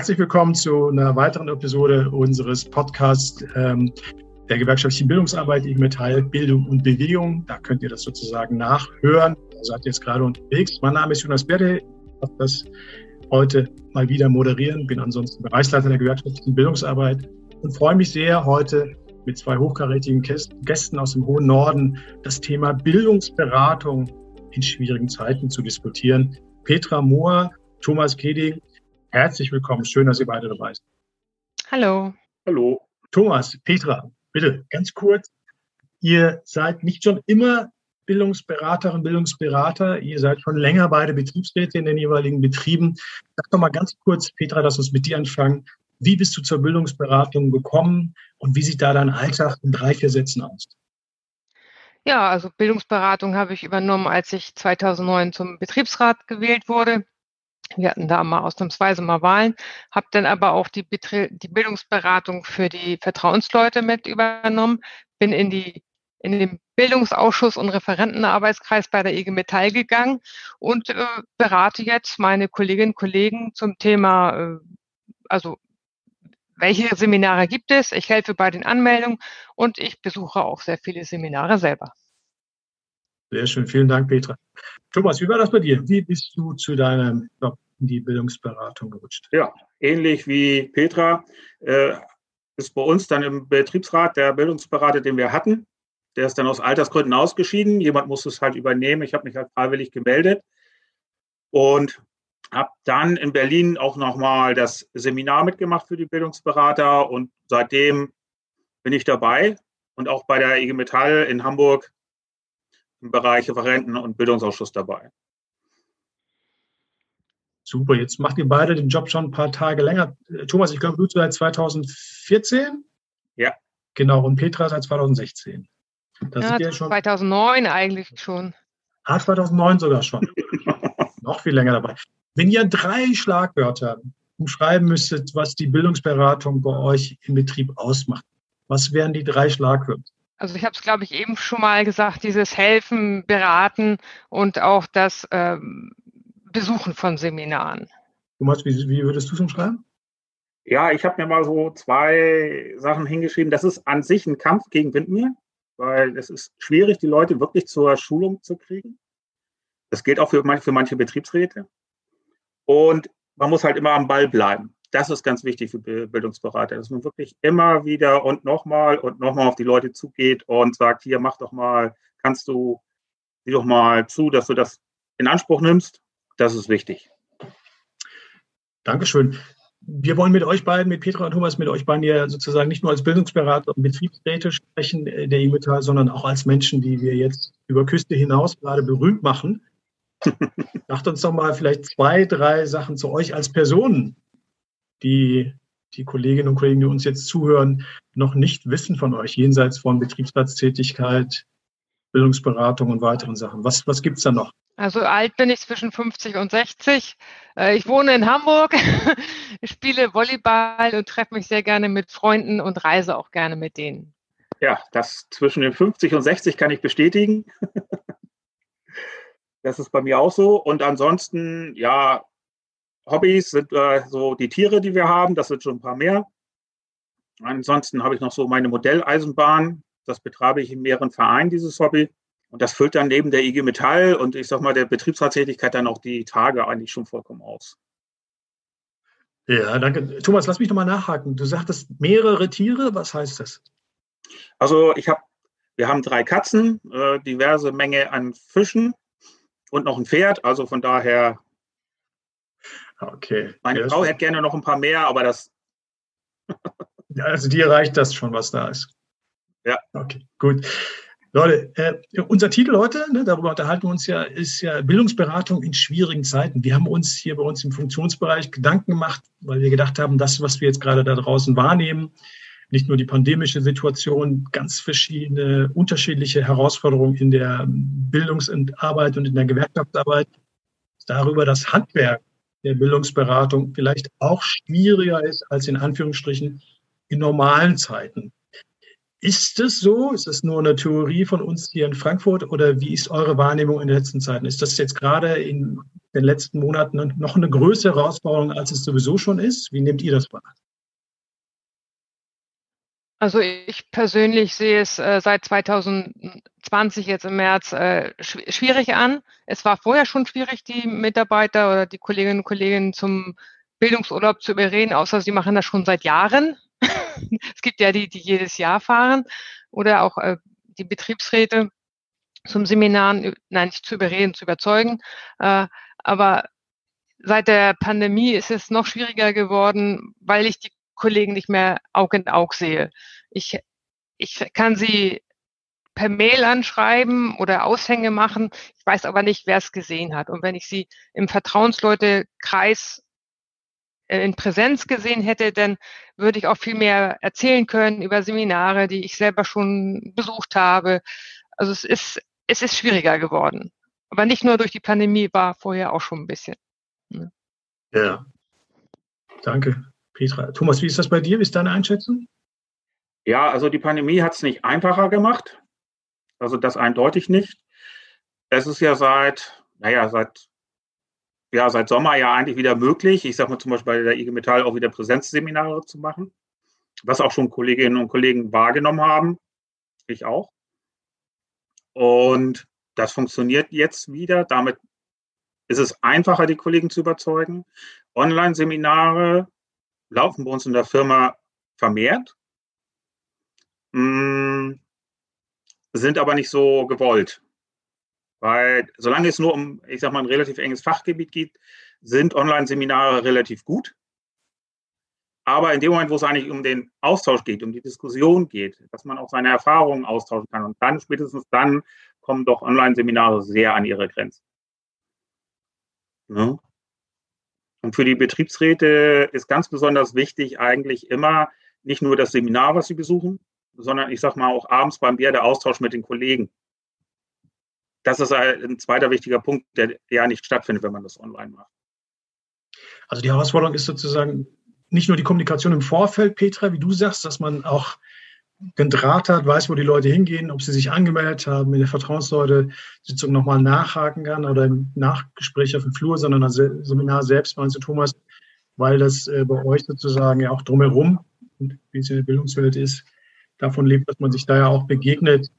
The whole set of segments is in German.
Herzlich willkommen zu einer weiteren Episode unseres Podcasts ähm, der gewerkschaftlichen Bildungsarbeit IG Metall Bildung und Bewegung. Da könnt ihr das sozusagen nachhören. Da seid ihr jetzt gerade unterwegs. Mein Name ist Jonas Berde. Ich darf das heute mal wieder moderieren. Bin ansonsten Bereichsleiter der gewerkschaftlichen Bildungsarbeit und freue mich sehr, heute mit zwei hochkarätigen Gästen aus dem hohen Norden das Thema Bildungsberatung in schwierigen Zeiten zu diskutieren. Petra Mohr, Thomas Keding, herzlich willkommen. Schön, dass ihr beide dabei seid. Hallo. Hallo. Thomas, Petra, bitte ganz kurz. Ihr seid nicht schon immer Bildungsberaterin, Bildungsberater. Ihr seid schon länger beide Betriebsräte in den jeweiligen Betrieben. Sag doch mal ganz kurz, Petra, lass uns mit dir anfangen. Wie bist du zur Bildungsberatung gekommen und wie sieht da dein Alltag in drei, vier Sätzen aus? Ja, also Bildungsberatung habe ich übernommen, als ich 2009 zum Betriebsrat gewählt wurde. Wir hatten da mal ausnahmsweise mal Wahlen, habe dann aber auch die, die Bildungsberatung für die Vertrauensleute mit übernommen, bin in die in den Bildungsausschuss und Referentenarbeitskreis bei der IG Metall gegangen und äh, berate jetzt meine Kolleginnen und Kollegen zum Thema, äh, also welche Seminare gibt es? Ich helfe bei den Anmeldungen und ich besuche auch sehr viele Seminare selber. Sehr schön, vielen Dank, Petra. Thomas, wie war das bei dir? Wie bist du zu deinem Job in die Bildungsberatung gerutscht? Ja, ähnlich wie Petra äh, ist bei uns dann im Betriebsrat der Bildungsberater, den wir hatten. Der ist dann aus Altersgründen ausgeschieden. Jemand muss es halt übernehmen. Ich habe mich halt freiwillig gemeldet und habe dann in Berlin auch nochmal das Seminar mitgemacht für die Bildungsberater und seitdem bin ich dabei und auch bei der IG Metall in Hamburg im Bereich Referenten- und Bildungsausschuss dabei. Super, jetzt macht ihr beide den Job schon ein paar Tage länger. Thomas, ich glaube, du seit 2014? Ja. Genau, und Petra seit 2016. Das ja, ja schon 2009 eigentlich schon. Ah, 2009 sogar schon. Noch viel länger dabei. Wenn ihr drei Schlagwörter umschreiben müsstet, was die Bildungsberatung bei euch im Betrieb ausmacht, was wären die drei Schlagwörter? Also ich habe es, glaube ich, eben schon mal gesagt, dieses Helfen, Beraten und auch das ähm, Besuchen von Seminaren. Thomas, wie, wie würdest du es umschreiben? Ja, ich habe mir mal so zwei Sachen hingeschrieben. Das ist an sich ein Kampf gegen Windmühlen, weil es ist schwierig, die Leute wirklich zur Schulung zu kriegen. Das gilt auch für manche, für manche Betriebsräte. Und man muss halt immer am Ball bleiben. Das ist ganz wichtig für Bildungsberater, dass man wirklich immer wieder und nochmal und nochmal auf die Leute zugeht und sagt, hier, mach doch mal, kannst du, sieh doch mal zu, dass du das in Anspruch nimmst. Das ist wichtig. Dankeschön. Wir wollen mit euch beiden, mit Petra und Thomas, mit euch beiden ja sozusagen nicht nur als Bildungsberater und Betriebsräte sprechen äh, der E-Metall, sondern auch als Menschen, die wir jetzt über Küste hinaus gerade berühmt machen. Sagt uns doch mal vielleicht zwei, drei Sachen zu euch als Personen, die die Kolleginnen und Kollegen, die uns jetzt zuhören, noch nicht wissen von euch, jenseits von Betriebsratstätigkeit, Bildungsberatung und weiteren Sachen. Was, was gibt es da noch? Also alt bin ich zwischen 50 und 60. Äh, ich wohne in Hamburg, spiele Volleyball und treffe mich sehr gerne mit Freunden und reise auch gerne mit denen. Ja, das zwischen den 50 und 60 kann ich bestätigen. Das ist bei mir auch so. Und ansonsten, ja, Hobbys sind äh, so die Tiere, die wir haben. Das sind schon ein paar mehr. Ansonsten habe ich noch so meine Modelleisenbahn. Das betreibe ich in mehreren Vereinen, dieses Hobby. Und das füllt dann neben der IG Metall und ich sag mal der Betriebsratstätigkeit dann auch die Tage eigentlich schon vollkommen aus. Ja, danke. Thomas, lass mich nochmal nachhaken. Du sagtest mehrere Tiere. Was heißt das? Also ich habe, wir haben drei Katzen, äh, diverse Menge an Fischen, und noch ein Pferd. Also von daher. Okay. Meine ja, Frau hätte gerne noch ein paar mehr, aber das. also dir reicht das schon, was da ist. Ja. Okay, gut. Leute, äh, unser Titel heute, ne, darüber unterhalten wir uns ja, ist ja Bildungsberatung in schwierigen Zeiten. Wir haben uns hier bei uns im Funktionsbereich Gedanken gemacht, weil wir gedacht haben, das, was wir jetzt gerade da draußen wahrnehmen, nicht nur die pandemische Situation, ganz verschiedene unterschiedliche Herausforderungen in der Bildungsarbeit und in der Gewerkschaftsarbeit. Darüber das Handwerk der Bildungsberatung vielleicht auch schwieriger ist als in Anführungsstrichen in normalen Zeiten. Ist es so? Ist das nur eine Theorie von uns hier in Frankfurt oder wie ist eure Wahrnehmung in den letzten Zeiten? Ist das jetzt gerade in den letzten Monaten noch eine größere Herausforderung, als es sowieso schon ist? Wie nehmt ihr das wahr? Also ich persönlich sehe es äh, seit 2020 jetzt im März äh, schw schwierig an. Es war vorher schon schwierig, die Mitarbeiter oder die Kolleginnen und Kollegen zum Bildungsurlaub zu überreden, außer sie machen das schon seit Jahren. es gibt ja die, die jedes Jahr fahren oder auch äh, die Betriebsräte zum Seminaren, nein, nicht zu überreden, zu überzeugen. Äh, aber seit der Pandemie ist es noch schwieriger geworden, weil ich die Kollegen nicht mehr Aug in Aug sehe. Ich, ich kann sie per Mail anschreiben oder Aushänge machen. Ich weiß aber nicht, wer es gesehen hat. Und wenn ich sie im Vertrauensleutekreis äh, in Präsenz gesehen hätte, dann würde ich auch viel mehr erzählen können über Seminare, die ich selber schon besucht habe. Also es ist, es ist schwieriger geworden. Aber nicht nur durch die Pandemie, war vorher auch schon ein bisschen. Ne? Ja. Danke, Petra. Thomas, wie ist das bei dir? Wie ist deine Einschätzung? Ja, also die Pandemie hat es nicht einfacher gemacht. Also das eindeutig nicht. Es ist ja seit, naja, seit ja seit Sommer ja eigentlich wieder möglich. Ich sage mal zum Beispiel bei der IG Metall auch wieder Präsenzseminare zu machen, was auch schon Kolleginnen und Kollegen wahrgenommen haben. Ich auch. Und das funktioniert jetzt wieder. Damit ist es einfacher, die Kollegen zu überzeugen. Online-Seminare laufen bei uns in der Firma vermehrt, mm, sind aber nicht so gewollt. Weil solange es nur um, ich sag mal, ein relativ enges Fachgebiet geht, sind Online-Seminare relativ gut. Aber in dem Moment, wo es eigentlich um den Austausch geht, um die Diskussion geht, dass man auch seine Erfahrungen austauschen kann und dann, spätestens dann, kommen doch Online-Seminare sehr an ihre Grenzen. Ne? Und für die Betriebsräte ist ganz besonders wichtig eigentlich immer nicht nur das Seminar, was sie besuchen, sondern ich sag mal auch abends beim Bier der Austausch mit den Kollegen das ist ein zweiter wichtiger Punkt, der ja nicht stattfindet, wenn man das online macht. Also die Herausforderung ist sozusagen nicht nur die Kommunikation im Vorfeld, Petra, wie du sagst, dass man auch den Draht hat, weiß, wo die Leute hingehen, ob sie sich angemeldet haben, in der Vertrauensleute-Sitzung nochmal nachhaken kann oder im Nachgespräch auf dem Flur, sondern das Seminar selbst, meinst du, Thomas, weil das äh, bei euch sozusagen ja auch drumherum, wie es in der Bildungswelt ist, davon lebt, dass man sich da ja auch begegnet,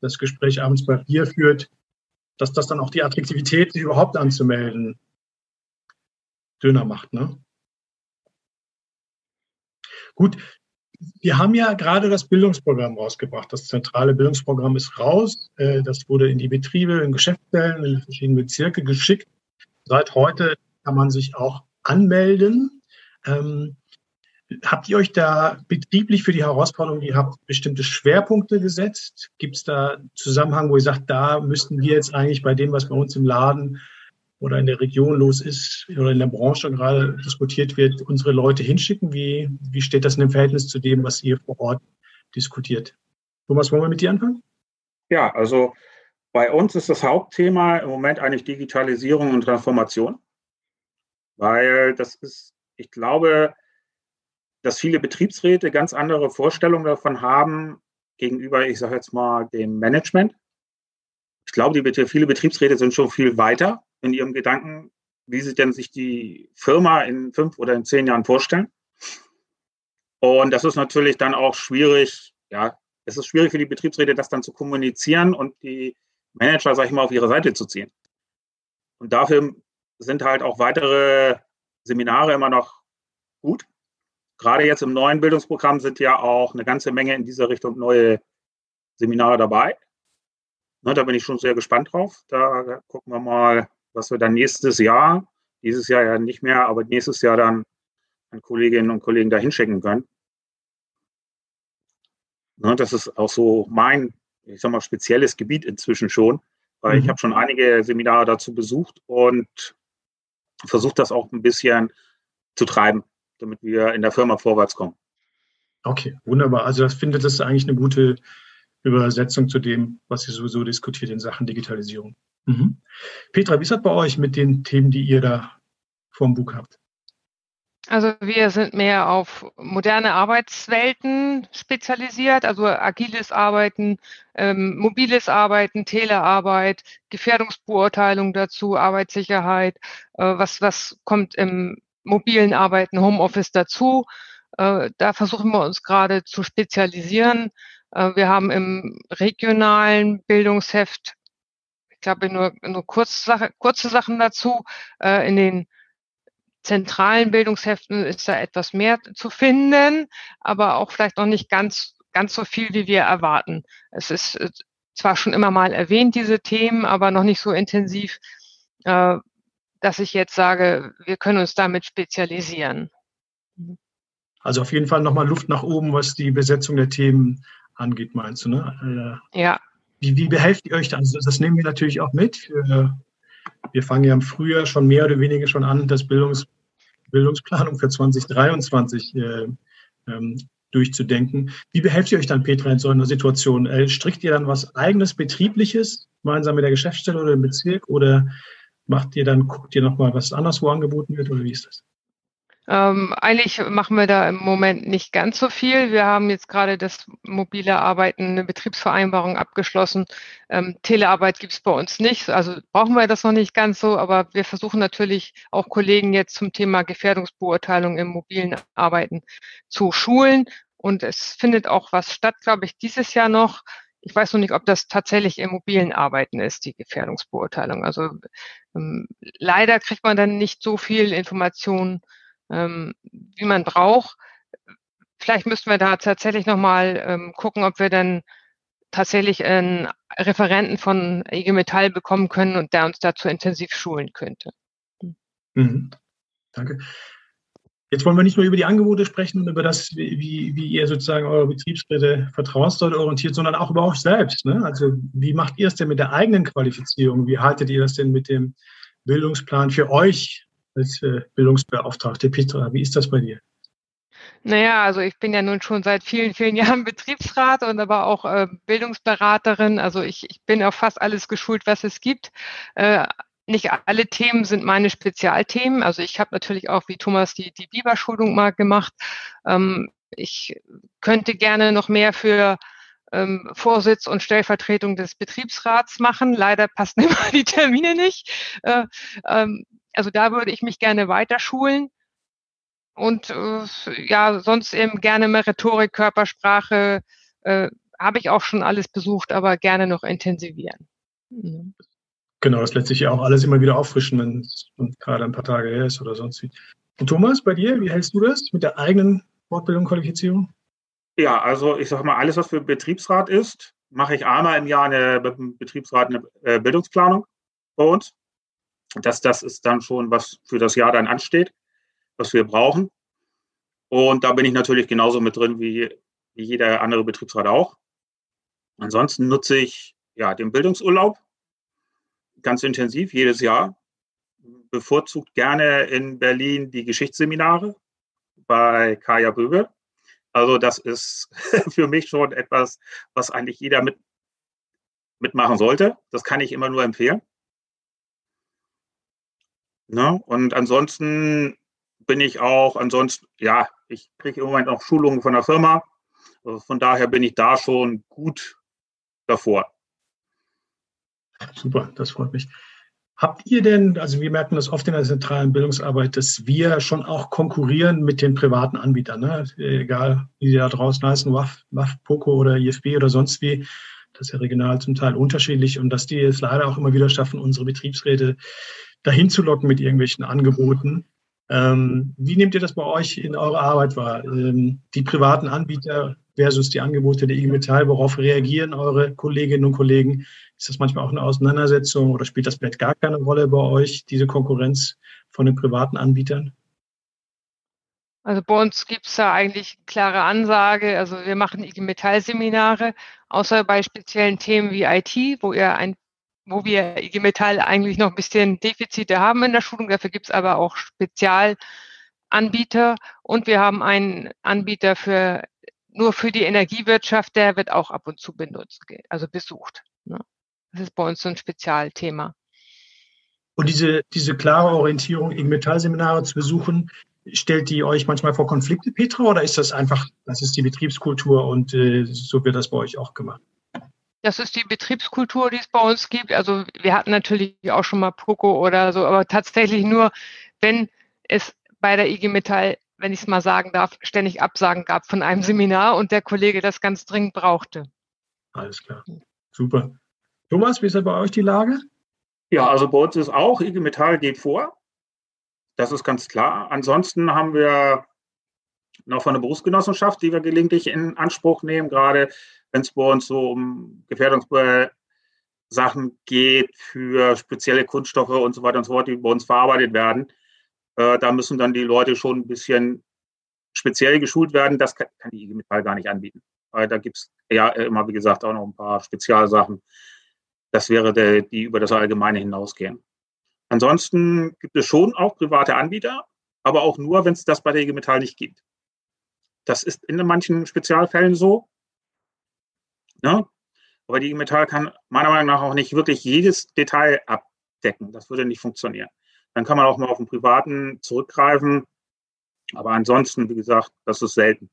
das Gespräch abends bei Bier führt, dass das dann auch die Attraktivität, sich überhaupt anzumelden, dünner macht. Ne? Gut, wir haben ja gerade das Bildungsprogramm rausgebracht. Das zentrale Bildungsprogramm ist raus. Äh, das wurde in die Betriebe, in Geschäftsstellen, in verschiedene Bezirke geschickt. Seit heute kann man sich auch anmelden. Ähm, Habt ihr euch da betrieblich für die Herausforderung, ihr habt bestimmte Schwerpunkte gesetzt? Gibt es da Zusammenhang, wo ihr sagt, da müssten wir jetzt eigentlich bei dem, was bei uns im Laden oder in der Region los ist oder in der Branche gerade diskutiert wird, unsere Leute hinschicken? Wie, wie steht das in dem Verhältnis zu dem, was ihr vor Ort diskutiert? Thomas, wollen wir mit dir anfangen? Ja, also bei uns ist das Hauptthema im Moment eigentlich Digitalisierung und Transformation, weil das ist, ich glaube, dass viele Betriebsräte ganz andere Vorstellungen davon haben gegenüber, ich sage jetzt mal, dem Management. Ich glaube, die, viele Betriebsräte sind schon viel weiter in ihrem Gedanken, wie sie denn sich die Firma in fünf oder in zehn Jahren vorstellen. Und das ist natürlich dann auch schwierig, ja, es ist schwierig für die Betriebsräte, das dann zu kommunizieren und die Manager, sag ich mal, auf ihre Seite zu ziehen. Und dafür sind halt auch weitere Seminare immer noch gut gerade jetzt im neuen Bildungsprogramm sind ja auch eine ganze Menge in dieser Richtung neue Seminare dabei. Ne, da bin ich schon sehr gespannt drauf. Da gucken wir mal, was wir dann nächstes Jahr, dieses Jahr ja nicht mehr, aber nächstes Jahr dann an Kolleginnen und Kollegen da hinschicken können. Ne, das ist auch so mein, ich sag mal, spezielles Gebiet inzwischen schon, weil mhm. ich habe schon einige Seminare dazu besucht und versuche das auch ein bisschen zu treiben damit wir in der Firma vorwärts kommen. Okay, wunderbar. Also das findet das eigentlich eine gute Übersetzung zu dem, was ihr sowieso diskutiert in Sachen Digitalisierung. Mhm. Petra, wie ist das bei euch mit den Themen, die ihr da vorm Buch habt? Also wir sind mehr auf moderne Arbeitswelten spezialisiert, also agiles Arbeiten, ähm, mobiles Arbeiten, Telearbeit, Gefährdungsbeurteilung dazu, Arbeitssicherheit, äh, was, was kommt im mobilen Arbeiten, Homeoffice dazu. Äh, da versuchen wir uns gerade zu spezialisieren. Äh, wir haben im regionalen Bildungsheft, ich glaube, nur, nur kurze, Sachen dazu. Äh, in den zentralen Bildungsheften ist da etwas mehr zu finden, aber auch vielleicht noch nicht ganz, ganz so viel, wie wir erwarten. Es ist zwar schon immer mal erwähnt, diese Themen, aber noch nicht so intensiv, dass ich jetzt sage, wir können uns damit spezialisieren. Also auf jeden Fall nochmal Luft nach oben, was die Besetzung der Themen angeht, meinst du, ne? Äh, ja. Wie, wie behelft ihr euch dann? Also das nehmen wir natürlich auch mit wir fangen ja im Frühjahr schon mehr oder weniger schon an, das Bildungs, Bildungsplanung für 2023 äh, ähm, durchzudenken. Wie behelft ihr euch dann, Petra, in so einer Situation? Äh, strickt ihr dann was eigenes, betriebliches, gemeinsam mit der Geschäftsstelle oder dem Bezirk oder macht ihr dann, guckt ihr nochmal, was anderswo angeboten wird oder wie ist das? Ähm, eigentlich machen wir da im Moment nicht ganz so viel. Wir haben jetzt gerade das mobile Arbeiten, eine Betriebsvereinbarung abgeschlossen. Ähm, Telearbeit gibt es bei uns nicht, also brauchen wir das noch nicht ganz so, aber wir versuchen natürlich auch Kollegen jetzt zum Thema Gefährdungsbeurteilung im mobilen Arbeiten zu schulen. Und es findet auch was statt, glaube ich, dieses Jahr noch. Ich weiß noch nicht, ob das tatsächlich im mobilen Arbeiten ist, die Gefährdungsbeurteilung. Also ähm, leider kriegt man dann nicht so viel Informationen ähm, wie man braucht. Vielleicht müssten wir da tatsächlich nochmal ähm, gucken, ob wir dann tatsächlich einen Referenten von IG Metall bekommen können und der uns dazu intensiv schulen könnte. Mhm. Danke. Jetzt wollen wir nicht nur über die Angebote sprechen und über das, wie, wie ihr sozusagen eure Betriebsräte vertrauensdeutig orientiert, sondern auch über euch selbst. Ne? Also wie macht ihr es denn mit der eigenen Qualifizierung? Wie haltet ihr das denn mit dem Bildungsplan für euch als äh, Bildungsbeauftragte. Petra, wie ist das bei dir? Naja, also ich bin ja nun schon seit vielen, vielen Jahren Betriebsrat und aber auch äh, Bildungsberaterin. Also ich, ich bin auf fast alles geschult, was es gibt. Äh, nicht alle Themen sind meine Spezialthemen. Also ich habe natürlich auch wie Thomas die, die Biberschulung mal gemacht. Ähm, ich könnte gerne noch mehr für ähm, Vorsitz und Stellvertretung des Betriebsrats machen. Leider passen immer die Termine nicht. Äh, ähm, also da würde ich mich gerne weiter schulen. Und äh, ja, sonst eben gerne mehr Rhetorik, Körpersprache, äh, habe ich auch schon alles besucht, aber gerne noch intensivieren. Mhm. Genau, das lässt sich ja auch alles immer wieder auffrischen, wenn es gerade ein paar Tage her ist oder sonst wie. Und Thomas, bei dir, wie hältst du das mit der eigenen Fortbildung, Qualifizierung? Ja, also ich sage mal, alles, was für Betriebsrat ist, mache ich einmal im Jahr eine Betriebsrat eine äh, Bildungsplanung bei uns dass das ist dann schon, was für das Jahr dann ansteht, was wir brauchen. Und da bin ich natürlich genauso mit drin wie, wie jeder andere Betriebsrat auch. Ansonsten nutze ich ja den Bildungsurlaub ganz intensiv jedes Jahr. Bevorzugt gerne in Berlin die Geschichtsseminare bei Kaya Böge. Also das ist für mich schon etwas, was eigentlich jeder mit, mitmachen sollte. Das kann ich immer nur empfehlen. Ne? Und ansonsten bin ich auch, ansonsten, ja, ich kriege im Moment auch Schulungen von der Firma. Also von daher bin ich da schon gut davor. Super, das freut mich. Habt ihr denn, also wir merken das oft in der zentralen Bildungsarbeit, dass wir schon auch konkurrieren mit den privaten Anbietern, ne? egal wie sie da draußen heißen, WAF, WAF, POCO oder IFB oder sonst wie. Das ist ja regional zum Teil unterschiedlich und dass die es leider auch immer wieder schaffen, unsere Betriebsräte dahin zu locken mit irgendwelchen Angeboten. Ähm, wie nehmt ihr das bei euch in eurer Arbeit wahr? Ähm, die privaten Anbieter versus die Angebote der IG Metall, worauf reagieren eure Kolleginnen und Kollegen? Ist das manchmal auch eine Auseinandersetzung oder spielt das vielleicht gar keine Rolle bei euch, diese Konkurrenz von den privaten Anbietern? Also bei uns gibt es da eigentlich klare Ansage. Also wir machen IG Metall-Seminare, außer bei speziellen Themen wie IT, wo ihr ein wo wir IG Metall eigentlich noch ein bisschen Defizite haben in der Schulung. Dafür gibt es aber auch Spezialanbieter und wir haben einen Anbieter für nur für die Energiewirtschaft, der wird auch ab und zu benutzt, also besucht. Ne? Das ist bei uns so ein Spezialthema. Und diese, diese klare Orientierung, IG Metall-Seminare zu besuchen, stellt die euch manchmal vor Konflikte, Petra, oder ist das einfach, das ist die Betriebskultur und äh, so wird das bei euch auch gemacht? Das ist die Betriebskultur, die es bei uns gibt. Also wir hatten natürlich auch schon mal Poco oder so, aber tatsächlich nur, wenn es bei der IG Metall, wenn ich es mal sagen darf, ständig Absagen gab von einem Seminar und der Kollege das ganz dringend brauchte. Alles klar. Super. Thomas, wie ist da bei euch die Lage? Ja, also bei uns ist auch, IG Metall geht vor. Das ist ganz klar. Ansonsten haben wir noch von der Berufsgenossenschaft, die wir gelegentlich in Anspruch nehmen, gerade wenn es bei uns so um Gefährdungssachen geht für spezielle Kunststoffe und so weiter und so fort, die bei uns verarbeitet werden. Äh, da müssen dann die Leute schon ein bisschen speziell geschult werden. Das kann, kann die IG Metall gar nicht anbieten. Weil da gibt es ja immer, wie gesagt, auch noch ein paar Spezialsachen. Das wäre der, die über das Allgemeine hinausgehen. Ansonsten gibt es schon auch private Anbieter, aber auch nur, wenn es das bei der IG Metall nicht gibt. Das ist in manchen Spezialfällen so. Ne? Aber die IG Metall kann meiner Meinung nach auch nicht wirklich jedes Detail abdecken. Das würde nicht funktionieren. Dann kann man auch mal auf einen privaten zurückgreifen. Aber ansonsten, wie gesagt, das ist selten.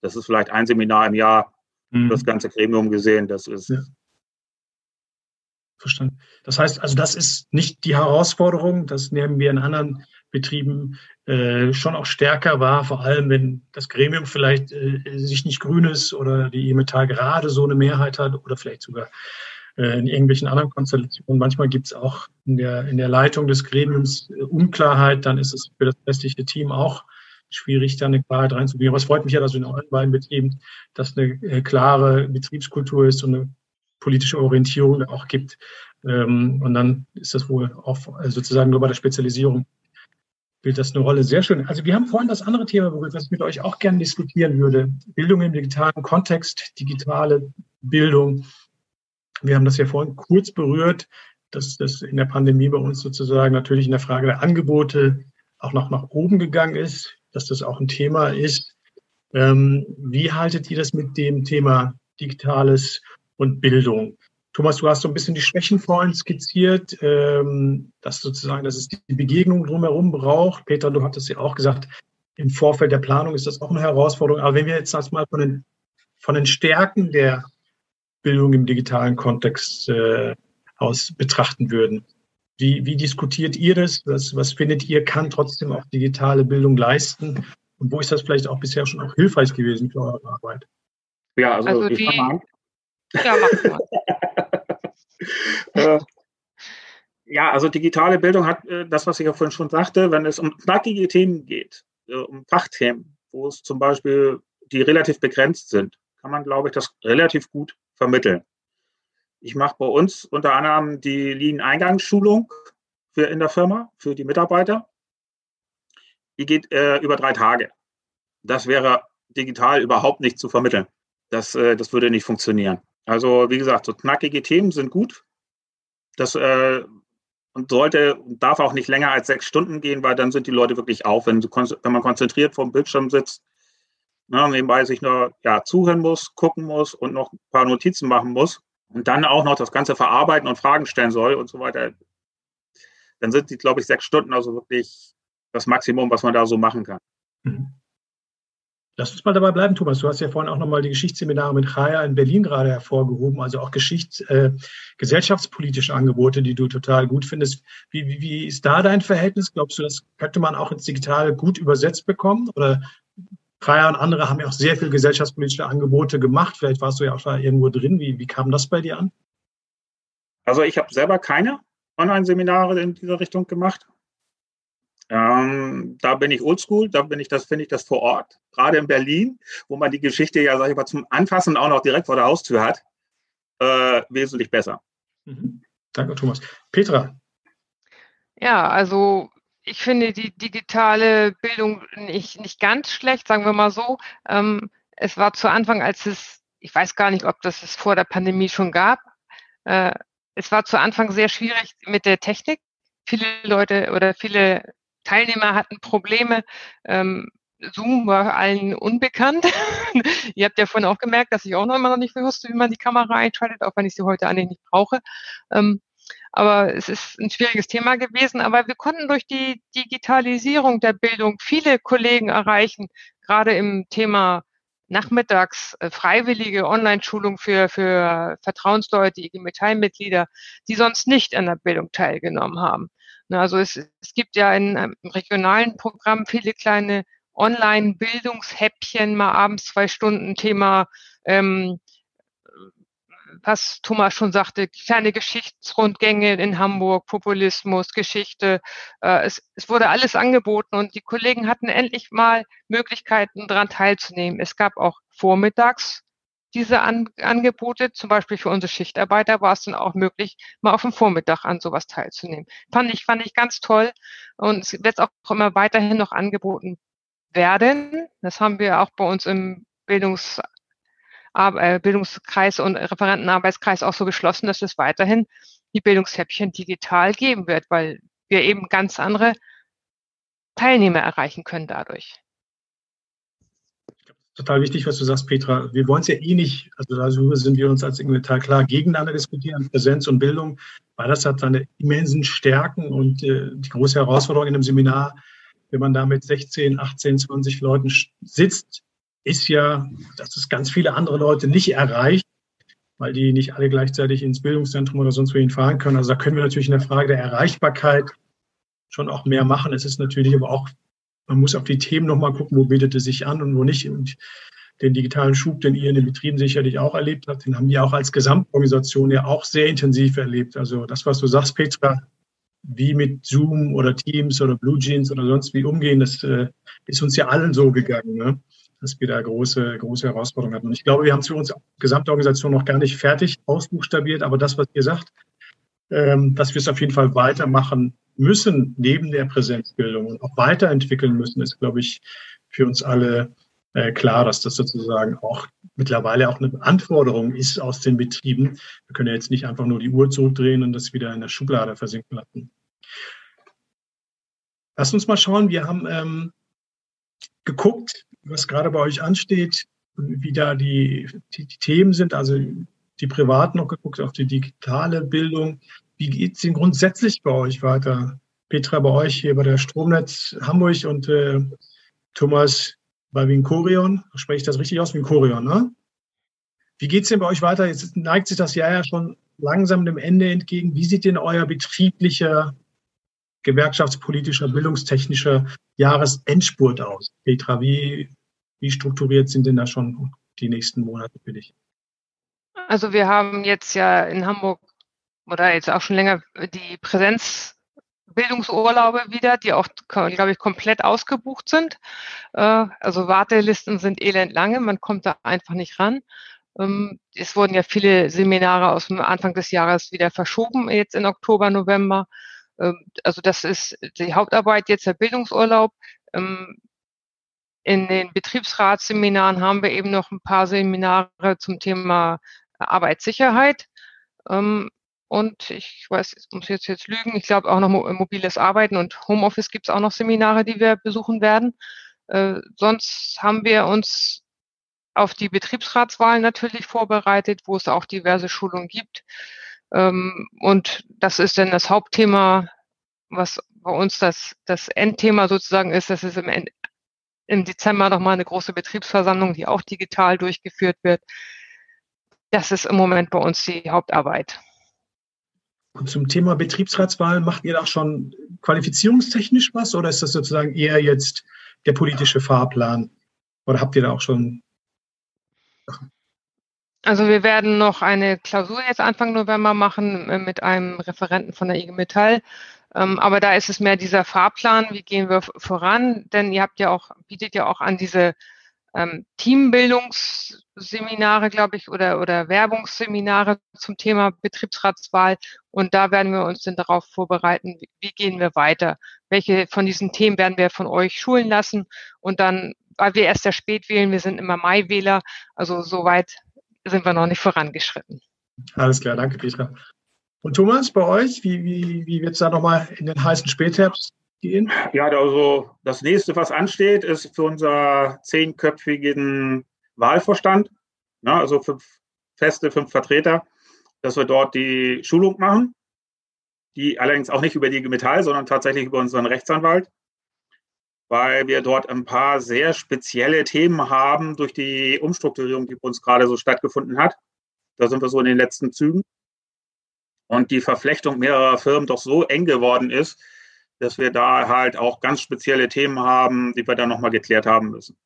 Das ist vielleicht ein Seminar im Jahr, mhm. das ganze Gremium gesehen. Das ist. Ja. Verstanden. Das heißt, also das ist nicht die Herausforderung. Das nehmen wir in anderen Betrieben äh, schon auch stärker wahr, vor allem wenn das Gremium vielleicht äh, sich nicht grün ist oder die E-Metall gerade so eine Mehrheit hat oder vielleicht sogar äh, in irgendwelchen anderen Konstellationen. Manchmal gibt es auch in der, in der Leitung des Gremiums äh, Unklarheit, dann ist es für das restliche Team auch schwierig, da eine Klarheit reinzubringen. Aber es freut mich ja, dass in euren beiden Betrieben dass eine äh, klare Betriebskultur ist und eine politische Orientierung auch gibt. Ähm, und dann ist das wohl auch sozusagen nur bei der Spezialisierung spielt das eine Rolle. Sehr schön. Also wir haben vorhin das andere Thema berührt, was ich mit euch auch gerne diskutieren würde. Bildung im digitalen Kontext, digitale Bildung. Wir haben das ja vorhin kurz berührt, dass das in der Pandemie bei uns sozusagen natürlich in der Frage der Angebote auch noch nach oben gegangen ist, dass das auch ein Thema ist. Ähm, wie haltet ihr das mit dem Thema Digitales und Bildung? Thomas, du hast so ein bisschen die Schwächen vorhin skizziert, ähm, dass sozusagen, dass es die Begegnung drumherum braucht. Peter, du hattest ja auch gesagt, im Vorfeld der Planung ist das auch eine Herausforderung. Aber wenn wir jetzt das mal von den, von den Stärken der Bildung im digitalen Kontext äh, aus betrachten würden, wie, wie diskutiert ihr das? Was, was findet ihr, kann trotzdem auch digitale Bildung leisten? Und wo ist das vielleicht auch bisher schon auch hilfreich gewesen für eure Arbeit? Ja, also, also die, ja, mach mal. äh, ja, also digitale Bildung hat äh, das, was ich ja vorhin schon sagte, wenn es um knackige Themen geht, äh, um Fachthemen, wo es zum Beispiel, die relativ begrenzt sind, kann man, glaube ich, das relativ gut vermitteln. Ich mache bei uns unter anderem die Lean-Eingangsschulung für in der Firma, für die Mitarbeiter. Die geht äh, über drei Tage. Das wäre digital überhaupt nicht zu vermitteln. Das, äh, das würde nicht funktionieren. Also wie gesagt, so knackige Themen sind gut. Das äh, sollte und darf auch nicht länger als sechs Stunden gehen, weil dann sind die Leute wirklich auf, wenn, wenn man konzentriert vor dem Bildschirm sitzt, ne, nebenbei sich nur ja, zuhören muss, gucken muss und noch ein paar Notizen machen muss und dann auch noch das Ganze verarbeiten und Fragen stellen soll und so weiter, dann sind die, glaube ich, sechs Stunden also wirklich das Maximum, was man da so machen kann. Mhm. Lass uns mal dabei bleiben, Thomas. Du hast ja vorhin auch nochmal die Geschichtsseminare mit Chaya in Berlin gerade hervorgehoben, also auch Geschichts-, äh, gesellschaftspolitische Angebote, die du total gut findest. Wie, wie, wie ist da dein Verhältnis? Glaubst du, das könnte man auch ins Digitale gut übersetzt bekommen? Oder Chaya und andere haben ja auch sehr viel gesellschaftspolitische Angebote gemacht. Vielleicht warst du ja auch da irgendwo drin. Wie, wie kam das bei dir an? Also ich habe selber keine Online-Seminare in dieser Richtung gemacht. Ähm, da bin ich oldschool, da bin ich das, finde ich das vor Ort, gerade in Berlin, wo man die Geschichte ja, sag ich mal, zum Anfassen auch noch direkt vor der Haustür hat, äh, wesentlich besser. Mhm. Danke, Thomas. Petra. Ja, also ich finde die digitale Bildung nicht, nicht ganz schlecht, sagen wir mal so. Ähm, es war zu Anfang, als es, ich weiß gar nicht, ob das es vor der Pandemie schon gab, äh, es war zu Anfang sehr schwierig mit der Technik. Viele Leute oder viele Teilnehmer hatten Probleme. Ähm, Zoom war allen unbekannt. Ihr habt ja vorhin auch gemerkt, dass ich auch noch immer noch nicht wusste, wie man die Kamera einschaltet, auch wenn ich sie heute eigentlich nicht brauche. Ähm, Aber es ist ein schwieriges Thema gewesen. Aber wir konnten durch die Digitalisierung der Bildung viele Kollegen erreichen, gerade im Thema nachmittags äh, freiwillige Online-Schulung für, für Vertrauensleute, IG Metall-Mitglieder, die sonst nicht an der Bildung teilgenommen haben. Also es, es gibt ja in einem regionalen Programm viele kleine Online-Bildungshäppchen, mal abends zwei Stunden Thema ähm, was Thomas schon sagte, kleine Geschichtsrundgänge in Hamburg, Populismus, Geschichte. Äh, es, es wurde alles angeboten und die Kollegen hatten endlich mal Möglichkeiten, daran teilzunehmen. Es gab auch vormittags diese An Angebote, zum Beispiel für unsere Schichtarbeiter war es dann auch möglich, mal auf dem Vormittag an sowas teilzunehmen. Fand ich, fand ich ganz toll und es wird auch immer weiterhin noch angeboten werden. Das haben wir auch bei uns im Bildungs äh, Bildungskreis und Referentenarbeitskreis auch so beschlossen, dass es weiterhin die Bildungshäppchen digital geben wird, weil wir eben ganz andere Teilnehmer erreichen können dadurch. Total wichtig, was du sagst, Petra. Wir wollen es ja eh nicht, also darüber sind wir uns als Inventar klar gegeneinander diskutieren, Präsenz und Bildung, weil das hat seine immensen Stärken und äh, die große Herausforderung in einem Seminar, wenn man da mit 16, 18, 20 Leuten sitzt, ist ja, dass es ganz viele andere Leute nicht erreicht, weil die nicht alle gleichzeitig ins Bildungszentrum oder sonst wohin fahren können. Also da können wir natürlich in der Frage der Erreichbarkeit schon auch mehr machen. Es ist natürlich aber auch, man muss auf die Themen nochmal gucken, wo bietet es sich an und wo nicht. Und den digitalen Schub, den ihr in den Betrieben sicherlich auch erlebt habt, den haben wir auch als Gesamtorganisation ja auch sehr intensiv erlebt. Also das, was du sagst, Petra, wie mit Zoom oder Teams oder Blue Jeans oder sonst wie umgehen, das äh, ist uns ja allen so gegangen. Ne? dass wir da große, große Herausforderungen hatten. Und ich glaube, wir haben es für uns gesamte Organisation noch gar nicht fertig ausbuchstabiert, aber das, was ihr sagt, ähm, dass wir es auf jeden Fall weitermachen müssen, neben der Präsenzbildung und auch weiterentwickeln müssen, ist, glaube ich, für uns alle äh, klar, dass das sozusagen auch mittlerweile auch eine Anforderung ist aus den Betrieben. Wir können ja jetzt nicht einfach nur die Uhr zurückdrehen und das wieder in der Schublade versinken lassen. Lass uns mal schauen. Wir haben ähm, geguckt, was gerade bei euch ansteht, wie da die, die, die Themen sind, also die privat noch geguckt auf die digitale Bildung. Wie geht es denn grundsätzlich bei euch weiter? Petra, bei euch hier bei der Stromnetz Hamburg und äh, Thomas bei Vincorion. Spreche ich das richtig aus? Vincorion, ne? Wie geht es denn bei euch weiter? Jetzt neigt sich das Jahr ja schon langsam dem Ende entgegen. Wie sieht denn euer betrieblicher gewerkschaftspolitischer, bildungstechnischer Jahresendspurt aus? Petra, wie, wie strukturiert sind denn da schon die nächsten Monate für dich? Also wir haben jetzt ja in Hamburg oder jetzt auch schon länger die Präsenzbildungsurlaube wieder, die auch, glaube ich, komplett ausgebucht sind. Äh, also Wartelisten sind elend lange, man kommt da einfach nicht ran. Ähm, es wurden ja viele Seminare aus dem Anfang des Jahres wieder verschoben, jetzt in Oktober, November. Ähm, also das ist die Hauptarbeit jetzt der Bildungsurlaub. Ähm, in den Betriebsratsseminaren haben wir eben noch ein paar Seminare zum Thema Arbeitssicherheit. Und ich weiß, ich muss jetzt jetzt lügen, ich glaube auch noch mobiles Arbeiten und Homeoffice gibt es auch noch Seminare, die wir besuchen werden. Äh, sonst haben wir uns auf die Betriebsratswahlen natürlich vorbereitet, wo es auch diverse Schulungen gibt. Ähm, und das ist dann das Hauptthema, was bei uns das, das Endthema sozusagen ist, dass es im, End, im Dezember nochmal eine große Betriebsversammlung, die auch digital durchgeführt wird. Das ist im Moment bei uns die Hauptarbeit. Und zum Thema Betriebsratswahl, macht ihr da schon qualifizierungstechnisch was oder ist das sozusagen eher jetzt der politische Fahrplan? Oder habt ihr da auch schon also wir werden noch eine Klausur jetzt Anfang November machen äh, mit einem Referenten von der IG Metall. Ähm, aber da ist es mehr dieser Fahrplan, wie gehen wir voran? Denn ihr habt ja auch, bietet ja auch an diese ähm, Teambildungsseminare, glaube ich, oder, oder Werbungsseminare zum Thema Betriebsratswahl. Und da werden wir uns dann darauf vorbereiten, wie, wie gehen wir weiter? Welche von diesen Themen werden wir von euch schulen lassen? Und dann, weil wir erst sehr spät wählen, wir sind immer Mai-Wähler, also soweit sind wir noch nicht vorangeschritten. Alles klar, danke Petra. Und Thomas, bei euch, wie, wie, wie wird es da nochmal in den heißen Spätherbst gehen? Ja, also das nächste, was ansteht, ist für unser zehnköpfigen Wahlvorstand, ne, also fünf feste, fünf Vertreter, dass wir dort die Schulung machen. die allerdings auch nicht über die Metall, sondern tatsächlich über unseren Rechtsanwalt, weil wir dort ein paar sehr spezielle Themen haben durch die Umstrukturierung, die bei uns gerade so stattgefunden hat. Da sind wir so in den letzten Zügen. Und die Verflechtung mehrerer Firmen doch so eng geworden ist, dass wir da halt auch ganz spezielle Themen haben, die wir dann nochmal geklärt haben müssen.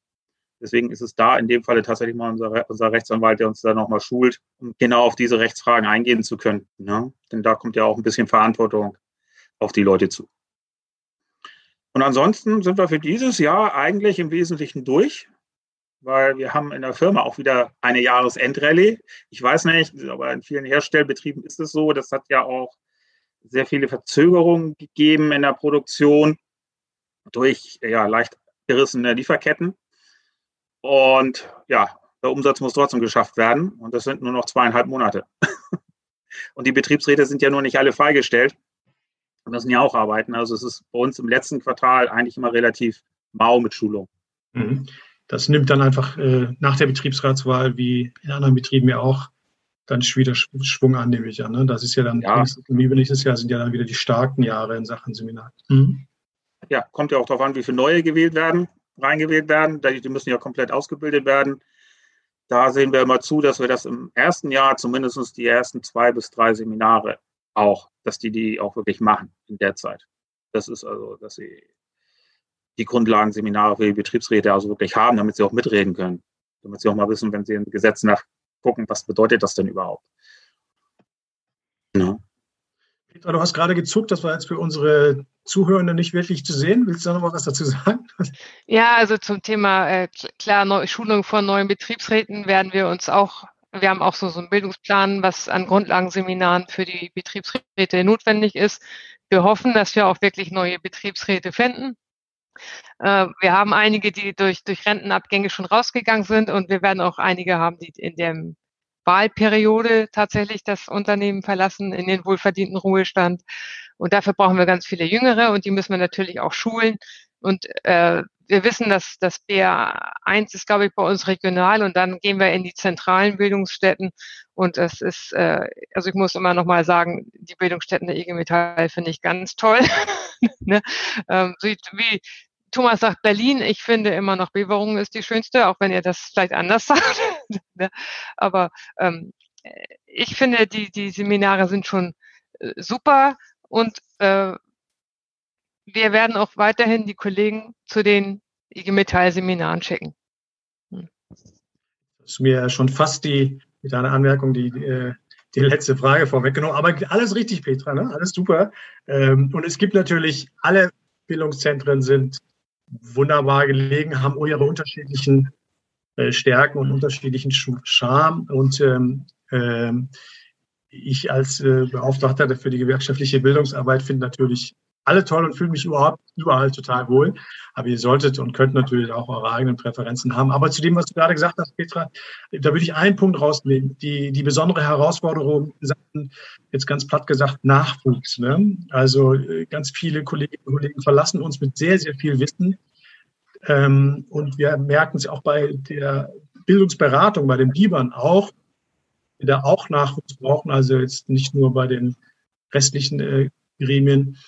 Deswegen ist es da in dem Falle tatsächlich mal unser, unser Rechtsanwalt, der uns da nochmal schult, um genau auf diese Rechtsfragen eingehen zu können. Ne? Denn da kommt ja auch ein bisschen Verantwortung auf die Leute zu. Und ansonsten sind wir für dieses Jahr eigentlich im Wesentlichen durch, weil wir haben in der Firma auch wieder eine Jahresendrallye. Ich weiß nicht, aber in vielen Herstellbetrieben ist es so. Das hat ja auch sehr viele Verzögerungen gegeben in der Produktion durch ja, leicht gerissene Lieferketten. Und ja, der Umsatz muss trotzdem geschafft werden. Und das sind nur noch zweieinhalb Monate. und die Betriebsräte sind ja nur nicht alle freigestellt und müssen ja auch arbeiten. Also es ist bei uns im letzten Quartal eigentlich immer relativ mau mit Schulung. Mhm. Das nimmt dann einfach äh, nach der Betriebsratswahl, wie in anderen Betrieben ja auch, dann wieder Schwung an, nehme ich an. Ne? Das ist ja dann ja. nächstes, übernächstes Jahr sind ja dann wieder die starken Jahre in Sachen Seminar. Mhm. Ja, kommt ja auch darauf an, wie viele neue gewählt werden reingewählt werden. Die müssen ja komplett ausgebildet werden. Da sehen wir immer zu, dass wir das im ersten Jahr zumindest die ersten zwei bis drei Seminare auch, dass die die auch wirklich machen in der Zeit. Das ist also, dass sie die Grundlagenseminare für die Betriebsräte also wirklich haben, damit sie auch mitreden können. Damit sie auch mal wissen, wenn sie im Gesetz nachgucken, was bedeutet das denn überhaupt. Ja. Petra, du hast gerade gezuckt, das war jetzt für unsere Zuhörenden nicht wirklich zu sehen. Willst du da noch mal was dazu sagen? Ja, also zum Thema äh, klar Neu Schulung von neuen Betriebsräten werden wir uns auch, wir haben auch so, so einen Bildungsplan, was an Grundlagenseminaren für die Betriebsräte notwendig ist. Wir hoffen, dass wir auch wirklich neue Betriebsräte finden. Äh, wir haben einige, die durch, durch Rentenabgänge schon rausgegangen sind und wir werden auch einige haben, die in dem Wahlperiode tatsächlich das Unternehmen verlassen in den wohlverdienten Ruhestand. Und dafür brauchen wir ganz viele Jüngere und die müssen wir natürlich auch schulen. Und äh, wir wissen, dass das BA1 ist, glaube ich, bei uns regional und dann gehen wir in die zentralen Bildungsstätten. Und das ist, äh, also ich muss immer noch mal sagen, die Bildungsstätten der IG Metall finde ich ganz toll. ne? ähm, wie, Thomas sagt Berlin, ich finde immer noch Beverungen ist die schönste, auch wenn ihr das vielleicht anders sagt. Ne? Aber ähm, ich finde, die, die Seminare sind schon äh, super und äh, wir werden auch weiterhin die Kollegen zu den IG Metall-Seminaren schicken. Hm. Das ist mir schon fast die, mit einer Anmerkung, die, äh, die letzte Frage vorweggenommen. Aber alles richtig, Petra, ne? alles super. Ähm, und es gibt natürlich, alle Bildungszentren sind wunderbar gelegen, haben ihre unterschiedlichen äh, Stärken und unterschiedlichen Charme. Und ähm, ähm, ich als äh, Beauftragter für die gewerkschaftliche Bildungsarbeit finde natürlich alle toll und fühle mich überhaupt überall total wohl. Aber ihr solltet und könnt natürlich auch eure eigenen Präferenzen haben. Aber zu dem, was du gerade gesagt hast, Petra, da würde ich einen Punkt rausnehmen. Die, die besondere Herausforderung, jetzt ganz platt gesagt, Nachwuchs. Ne? Also äh, ganz viele Kolleginnen und Kollegen verlassen uns mit sehr, sehr viel Wissen. Ähm, und wir merken es auch bei der Bildungsberatung, bei den Bibern auch, die da auch Nachwuchs brauchen, also jetzt nicht nur bei den restlichen äh, Gremien,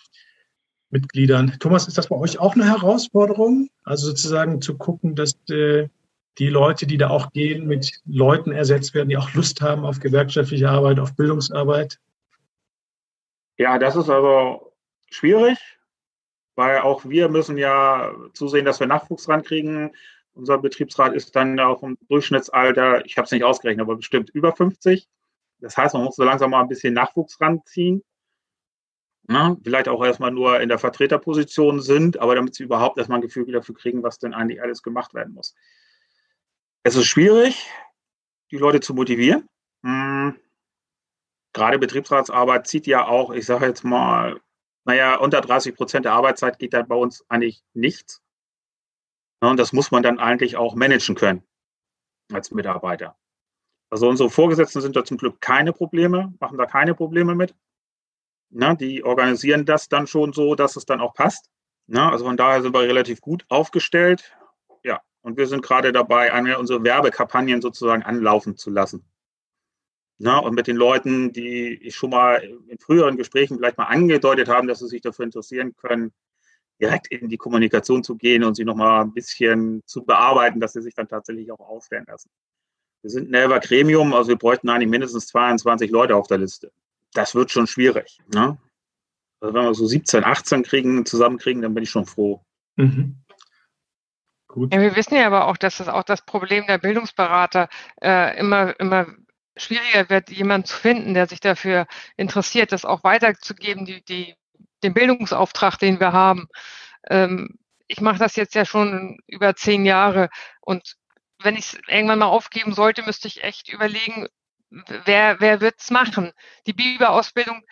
Mitgliedern. Thomas, ist das bei euch auch eine Herausforderung? Also sozusagen zu gucken, dass äh, die Leute, die da auch gehen, mit Leuten ersetzt werden, die auch Lust haben auf gewerkschaftliche Arbeit, auf Bildungsarbeit? Ja, das ist also schwierig, weil auch wir müssen ja zusehen, dass wir Nachwuchs rankriegen. Unser Betriebsrat ist dann auch im Durchschnittsalter, ich habe es nicht ausgerechnet, aber bestimmt über 50. Das heißt, man muss so langsam mal ein bisschen Nachwuchs ranziehen ne, vielleicht auch erstmal nur in der Vertreterposition sind, aber damit sie überhaupt erstmal ein Gefühl dafür kriegen, was denn eigentlich alles gemacht werden muss. Es ist schwierig, die Leute zu motivieren. Hm. Gerade Betriebsratsarbeit zieht ja auch, ich sage jetzt mal, naja, unter 30 Prozent der Arbeitszeit geht da bei uns eigentlich nichts. Und das muss man dann eigentlich auch managen können als Mitarbeiter. Also unsere Vorgesetzten sind da zum Glück keine Probleme, machen da keine Probleme mit. Na, die organisieren das dann schon so, dass es dann auch passt. Na, also von daher sind wir relativ gut aufgestellt. Ja, und wir sind gerade dabei, eine unserer Werbekampagnen sozusagen anlaufen zu lassen. Na, und mit den Leuten, die ich schon mal in früheren Gesprächen vielleicht mal angedeutet haben, dass sie sich dafür interessieren können, direkt in die Kommunikation zu gehen und sie nochmal ein bisschen zu bearbeiten, dass sie sich dann tatsächlich auch aufstellen lassen. Wir sind ein Never Gremium, also wir bräuchten eigentlich mindestens 22 Leute auf der Liste. Das wird schon schwierig. Ne? Also wenn wir so 17, 18 kriegen, zusammenkriegen, dann bin ich schon froh. Mhm. Gut. Ja, wir wissen ja aber auch, dass das auch das Problem der Bildungsberater äh, immer, immer schwieriger wird, jemanden zu finden, der sich dafür interessiert, das auch weiterzugeben, die, die, den Bildungsauftrag, den wir haben. Ähm, ich mache das jetzt ja schon über zehn Jahre und wenn ich es irgendwann mal aufgeben sollte, müsste ich echt überlegen, wer, wer wird es machen? Die Biber-Ausbildung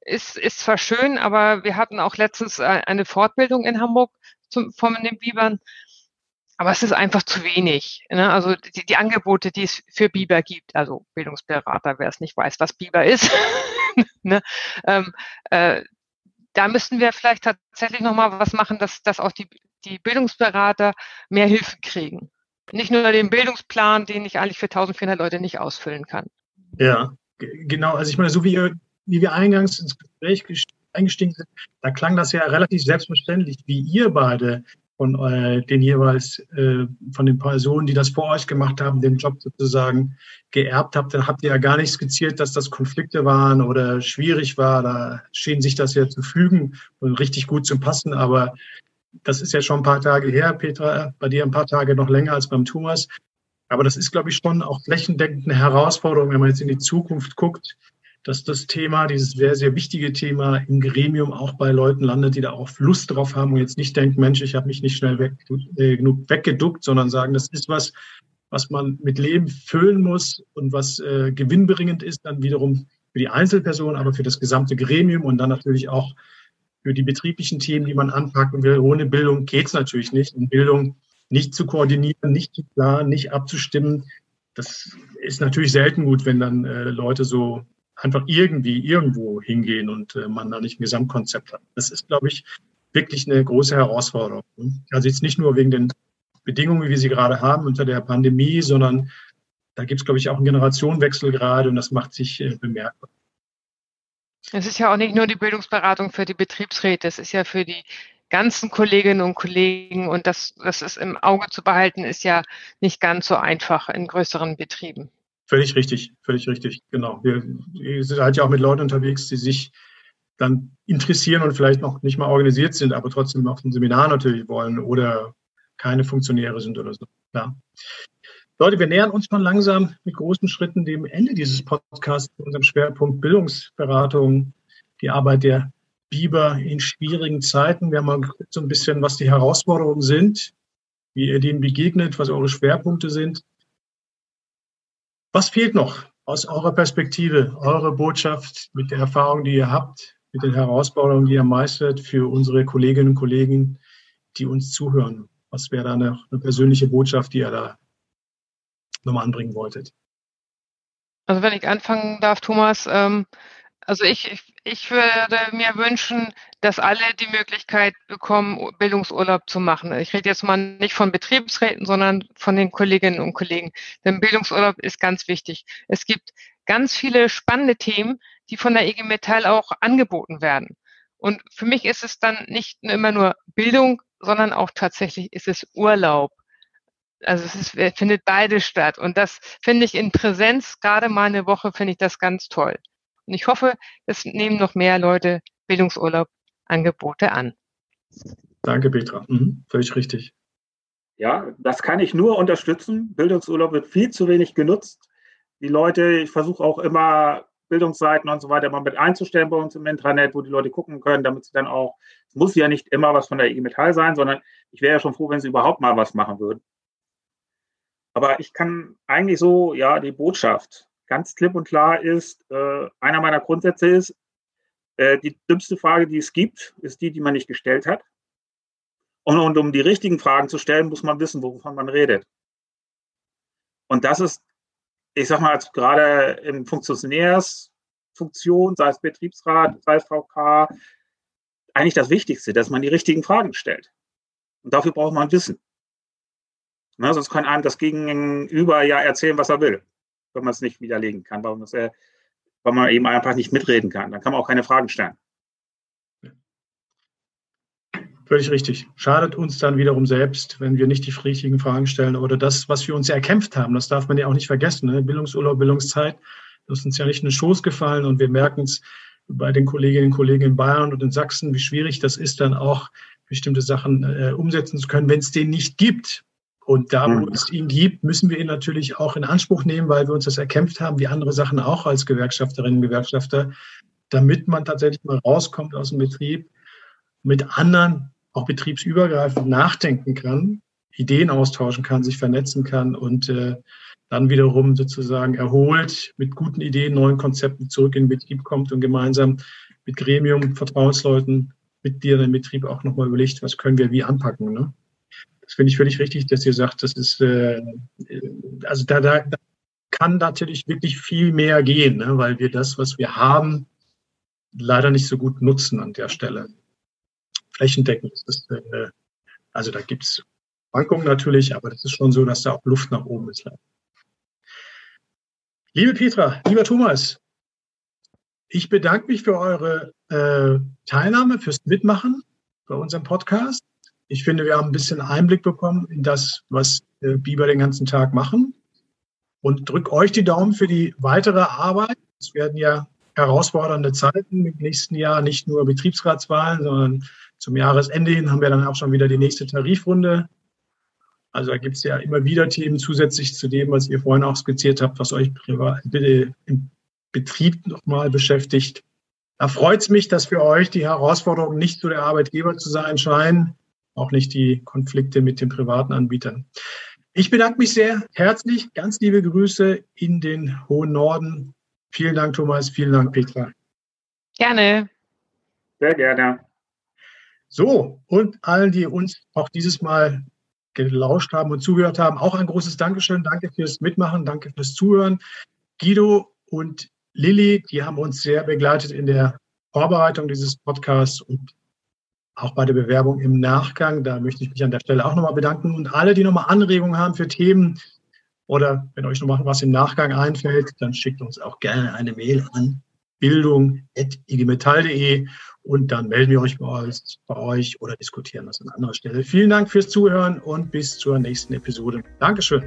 ist, ist zwar schön, aber wir hatten auch letztens eine Fortbildung in Hamburg zum, von den Bibern. Aber es ist einfach zu wenig. Ne? Also die, die Angebote, die es für Biber gibt, also Bildungsberater, wer es nicht weiß, was Biber ist, ne? ähm, äh, da müssten wir vielleicht tatsächlich nochmal was machen, dass, dass auch die, die Bildungsberater mehr Hilfe kriegen. Nicht nur den Bildungsplan, den ich eigentlich für 1400 Leute nicht ausfüllen kann. Ja, genau. Also ich meine, so wie, wie wir eingangs ins Gespräch eingestiegen sind, da klang das ja relativ selbstverständlich, wie ihr beide von äh, den jeweils äh, von den Personen, die das vor euch gemacht haben, den Job sozusagen geerbt habt, dann habt ihr ja gar nicht skizziert, dass das Konflikte waren oder schwierig war. Da schien sich das ja zu fügen und richtig gut zu passen. Aber das ist ja schon ein paar Tage her, Petra, bei dir ein paar Tage noch länger als beim Thomas. Aber das ist, glaube ich, schon auch flächendeckend eine Herausforderung, wenn man jetzt in die Zukunft guckt, dass das Thema, dieses sehr, sehr wichtige Thema im Gremium auch bei Leuten landet, die da auch Lust drauf haben und jetzt nicht denken, Mensch, ich habe mich nicht schnell weg, äh, genug weggeduckt, sondern sagen, das ist was, was man mit Leben füllen muss und was äh, gewinnbringend ist, dann wiederum für die Einzelperson, aber für das gesamte Gremium und dann natürlich auch für die betrieblichen Themen, die man anpacken will. Ohne Bildung geht's natürlich nicht. Und Bildung nicht zu koordinieren, nicht zu planen, nicht abzustimmen, das ist natürlich selten gut, wenn dann äh, Leute so einfach irgendwie irgendwo hingehen und äh, man da nicht ein Gesamtkonzept hat. Das ist, glaube ich, wirklich eine große Herausforderung. Also jetzt nicht nur wegen den Bedingungen, wie wir sie gerade haben unter der Pandemie, sondern da gibt es, glaube ich, auch einen Generationenwechsel gerade und das macht sich äh, bemerkbar. Es ist ja auch nicht nur die Bildungsberatung für die Betriebsräte, es ist ja für die ganzen Kolleginnen und Kollegen und das, das ist im Auge zu behalten, ist ja nicht ganz so einfach in größeren Betrieben. Völlig richtig, völlig richtig, genau. Wir, ihr seid ja auch mit Leuten unterwegs, die sich dann interessieren und vielleicht noch nicht mal organisiert sind, aber trotzdem auf ein Seminar natürlich wollen oder keine Funktionäre sind oder so. Ja. Leute, wir nähern uns schon langsam mit großen Schritten dem Ende dieses Podcasts, unserem Schwerpunkt Bildungsberatung, die Arbeit der Biber in schwierigen Zeiten. Wir haben mal so ein bisschen, was die Herausforderungen sind, wie ihr denen begegnet, was eure Schwerpunkte sind. Was fehlt noch aus eurer Perspektive, eure Botschaft mit der Erfahrung, die ihr habt, mit den Herausforderungen, die ihr meistert für unsere Kolleginnen und Kollegen, die uns zuhören? Was wäre da eine, eine persönliche Botschaft, die ihr da nochmal anbringen wolltet? Also wenn ich anfangen darf, Thomas, ähm, also ich, ich, würde mir wünschen, dass alle die Möglichkeit bekommen, Bildungsurlaub zu machen. Ich rede jetzt mal nicht von Betriebsräten, sondern von den Kolleginnen und Kollegen. Denn Bildungsurlaub ist ganz wichtig. Es gibt ganz viele spannende Themen, die von der IG Metall auch angeboten werden. Und für mich ist es dann nicht immer nur Bildung, sondern auch tatsächlich ist es Urlaub. Also es ist, findet beides statt. Und das finde ich in Präsenz, gerade mal eine Woche, finde ich das ganz toll. Und ich hoffe, es nehmen noch mehr Leute Bildungsurlaub-Angebote an. Danke, Petra. Mhm, völlig richtig. Ja, das kann ich nur unterstützen. Bildungsurlaub wird viel zu wenig genutzt. Die Leute, ich versuche auch immer Bildungsseiten und so weiter mal mit einzustellen bei uns im Intranet, wo die Leute gucken können, damit sie dann auch, es muss ja nicht immer was von der IG Metall sein, sondern ich wäre ja schon froh, wenn sie überhaupt mal was machen würden. Aber ich kann eigentlich so, ja, die Botschaft ganz klipp und klar ist, äh, einer meiner Grundsätze ist, äh, die dümmste Frage, die es gibt, ist die, die man nicht gestellt hat. Und, und um die richtigen Fragen zu stellen, muss man wissen, wovon man redet. Und das ist, ich sag mal, gerade in Funktionärsfunktion, sei es Betriebsrat, sei es VK, eigentlich das Wichtigste, dass man die richtigen Fragen stellt. Und dafür braucht man Wissen. Ne, sonst kann einem das Gegenüber ja erzählen, was er will. Wenn man es nicht widerlegen kann, weil, äh, weil man eben einfach nicht mitreden kann. Dann kann man auch keine Fragen stellen. Völlig richtig. Schadet uns dann wiederum selbst, wenn wir nicht die richtigen Fragen stellen oder das, was wir uns erkämpft haben. Das darf man ja auch nicht vergessen. Ne? Bildungsurlaub, Bildungszeit, das ist uns ja nicht in den Schoß gefallen und wir merken es bei den Kolleginnen und Kollegen in Bayern und in Sachsen, wie schwierig das ist, dann auch bestimmte Sachen äh, umsetzen zu können, wenn es den nicht gibt. Und da, wo mhm. es ihn gibt, müssen wir ihn natürlich auch in Anspruch nehmen, weil wir uns das erkämpft haben, wie andere Sachen auch als Gewerkschafterinnen und Gewerkschafter, damit man tatsächlich mal rauskommt aus dem Betrieb, mit anderen auch betriebsübergreifend nachdenken kann, Ideen austauschen kann, sich vernetzen kann und äh, dann wiederum sozusagen erholt mit guten Ideen, neuen Konzepten zurück in den Betrieb kommt und gemeinsam mit Gremium, Vertrauensleuten, mit dir im Betrieb auch nochmal überlegt, was können wir wie anpacken. Ne? Das finde ich völlig richtig, dass ihr sagt, das ist, äh, also da, da, da kann natürlich wirklich viel mehr gehen, ne? weil wir das, was wir haben, leider nicht so gut nutzen an der Stelle flächendeckend. Ist, äh, also da gibt es Schwankungen natürlich, aber das ist schon so, dass da auch Luft nach oben ist. Liebe Petra, lieber Thomas, ich bedanke mich für eure äh, Teilnahme, fürs Mitmachen bei unserem Podcast. Ich finde, wir haben ein bisschen Einblick bekommen in das, was äh, Biber den ganzen Tag machen. Und drück euch die Daumen für die weitere Arbeit. Es werden ja herausfordernde Zeiten im nächsten Jahr, nicht nur Betriebsratswahlen, sondern zum Jahresende hin haben wir dann auch schon wieder die nächste Tarifrunde. Also da gibt es ja immer wieder Themen zusätzlich zu dem, was ihr vorhin auch skizziert habt, was euch privat, bitte im Betrieb nochmal beschäftigt. Da freut es mich, dass für euch die Herausforderungen nicht so der Arbeitgeber zu sein scheinen, auch nicht die Konflikte mit den privaten Anbietern. Ich bedanke mich sehr herzlich. Ganz liebe Grüße in den hohen Norden. Vielen Dank, Thomas. Vielen Dank, Petra. Gerne. Sehr gerne. So, und allen, die uns auch dieses Mal gelauscht haben und zugehört haben, auch ein großes Dankeschön. Danke fürs Mitmachen, danke fürs Zuhören. Guido und Lilly, die haben uns sehr begleitet in der Vorbereitung dieses Podcasts und auch bei der Bewerbung im Nachgang. Da möchte ich mich an der Stelle auch nochmal bedanken. Und alle, die nochmal Anregungen haben für Themen oder wenn euch noch was im Nachgang einfällt, dann schickt uns auch gerne eine Mail an bildung.igmetall.de und dann melden wir euch bei, euch bei euch oder diskutieren das an anderer Stelle. Vielen Dank fürs Zuhören und bis zur nächsten Episode. Dankeschön.